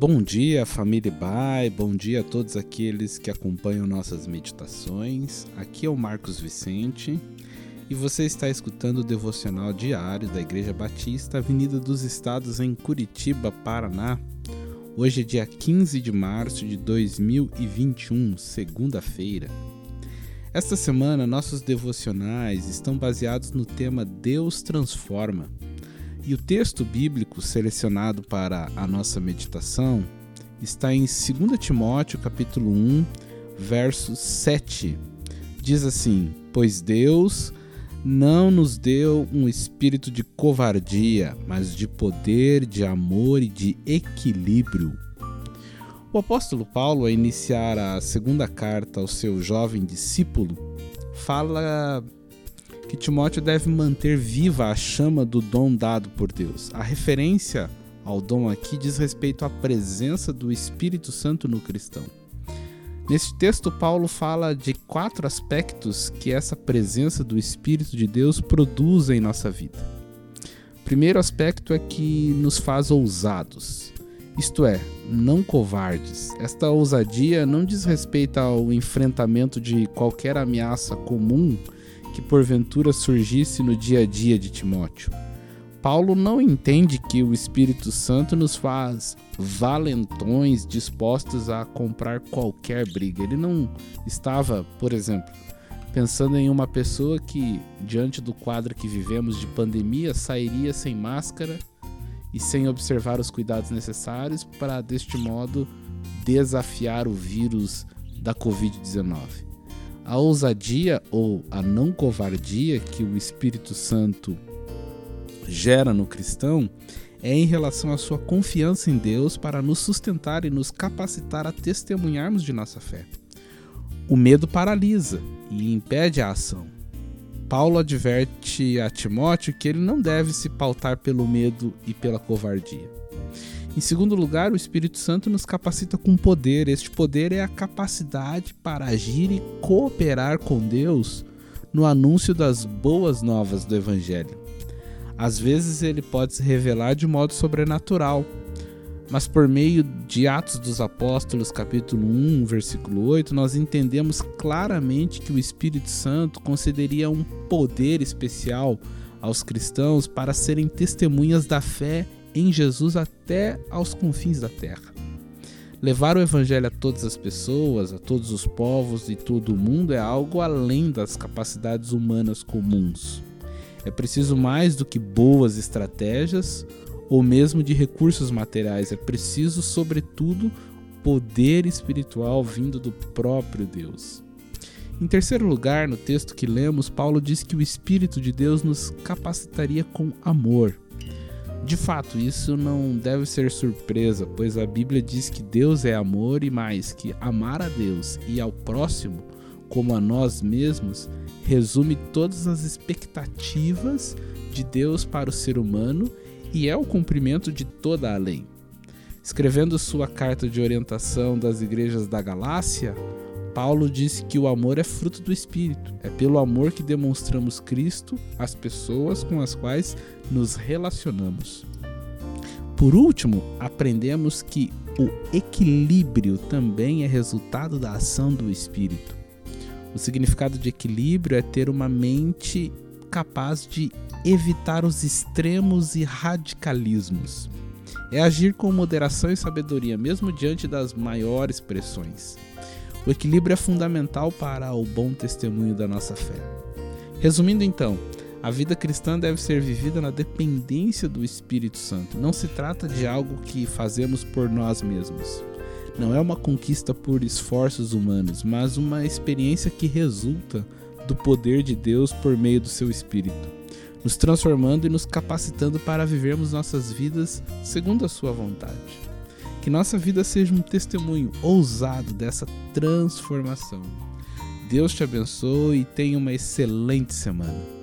Bom dia, família Bai, bom dia a todos aqueles que acompanham nossas meditações. Aqui é o Marcos Vicente e você está escutando o devocional diário da Igreja Batista, Avenida dos Estados, em Curitiba, Paraná. Hoje é dia 15 de março de 2021, segunda-feira. Esta semana, nossos devocionais estão baseados no tema Deus Transforma. E o texto bíblico selecionado para a nossa meditação está em 2 Timóteo, capítulo 1, verso 7. Diz assim: Pois Deus não nos deu um espírito de covardia, mas de poder, de amor e de equilíbrio. O apóstolo Paulo, a iniciar a segunda carta ao seu jovem discípulo, fala que Timóteo deve manter viva a chama do dom dado por Deus. A referência ao dom aqui diz respeito à presença do Espírito Santo no cristão. Nesse texto, Paulo fala de quatro aspectos que essa presença do Espírito de Deus produz em nossa vida. O primeiro aspecto é que nos faz ousados, isto é, não covardes. Esta ousadia não diz respeito ao enfrentamento de qualquer ameaça comum que porventura surgisse no dia a dia de Timóteo. Paulo não entende que o Espírito Santo nos faz valentões dispostos a comprar qualquer briga. Ele não estava, por exemplo, pensando em uma pessoa que, diante do quadro que vivemos de pandemia, sairia sem máscara e sem observar os cuidados necessários para, deste modo, desafiar o vírus da Covid-19. A ousadia ou a não covardia que o Espírito Santo gera no cristão é em relação à sua confiança em Deus para nos sustentar e nos capacitar a testemunharmos de nossa fé. O medo paralisa e impede a ação. Paulo adverte a Timóteo que ele não deve se pautar pelo medo e pela covardia. Em segundo lugar, o Espírito Santo nos capacita com poder. Este poder é a capacidade para agir e cooperar com Deus no anúncio das boas novas do Evangelho. Às vezes ele pode se revelar de modo sobrenatural, mas por meio de Atos dos Apóstolos, capítulo 1, versículo 8, nós entendemos claramente que o Espírito Santo concederia um poder especial aos cristãos para serem testemunhas da fé em Jesus até aos confins da terra. Levar o evangelho a todas as pessoas, a todos os povos e todo o mundo é algo além das capacidades humanas comuns. É preciso mais do que boas estratégias ou mesmo de recursos materiais, é preciso, sobretudo, poder espiritual vindo do próprio Deus. Em terceiro lugar, no texto que lemos, Paulo diz que o Espírito de Deus nos capacitaria com amor. De fato, isso não deve ser surpresa, pois a Bíblia diz que Deus é amor e mais que amar a Deus e ao próximo como a nós mesmos resume todas as expectativas de Deus para o ser humano e é o cumprimento de toda a lei. Escrevendo sua carta de orientação das igrejas da Galácia, Paulo disse que o amor é fruto do Espírito. É pelo amor que demonstramos Cristo às pessoas com as quais nos relacionamos. Por último, aprendemos que o equilíbrio também é resultado da ação do Espírito. O significado de equilíbrio é ter uma mente capaz de evitar os extremos e radicalismos. É agir com moderação e sabedoria, mesmo diante das maiores pressões. O equilíbrio é fundamental para o bom testemunho da nossa fé. Resumindo então, a vida cristã deve ser vivida na dependência do Espírito Santo. Não se trata de algo que fazemos por nós mesmos. Não é uma conquista por esforços humanos, mas uma experiência que resulta do poder de Deus por meio do seu Espírito, nos transformando e nos capacitando para vivermos nossas vidas segundo a sua vontade. Que nossa vida seja um testemunho ousado dessa transformação. Deus te abençoe e tenha uma excelente semana.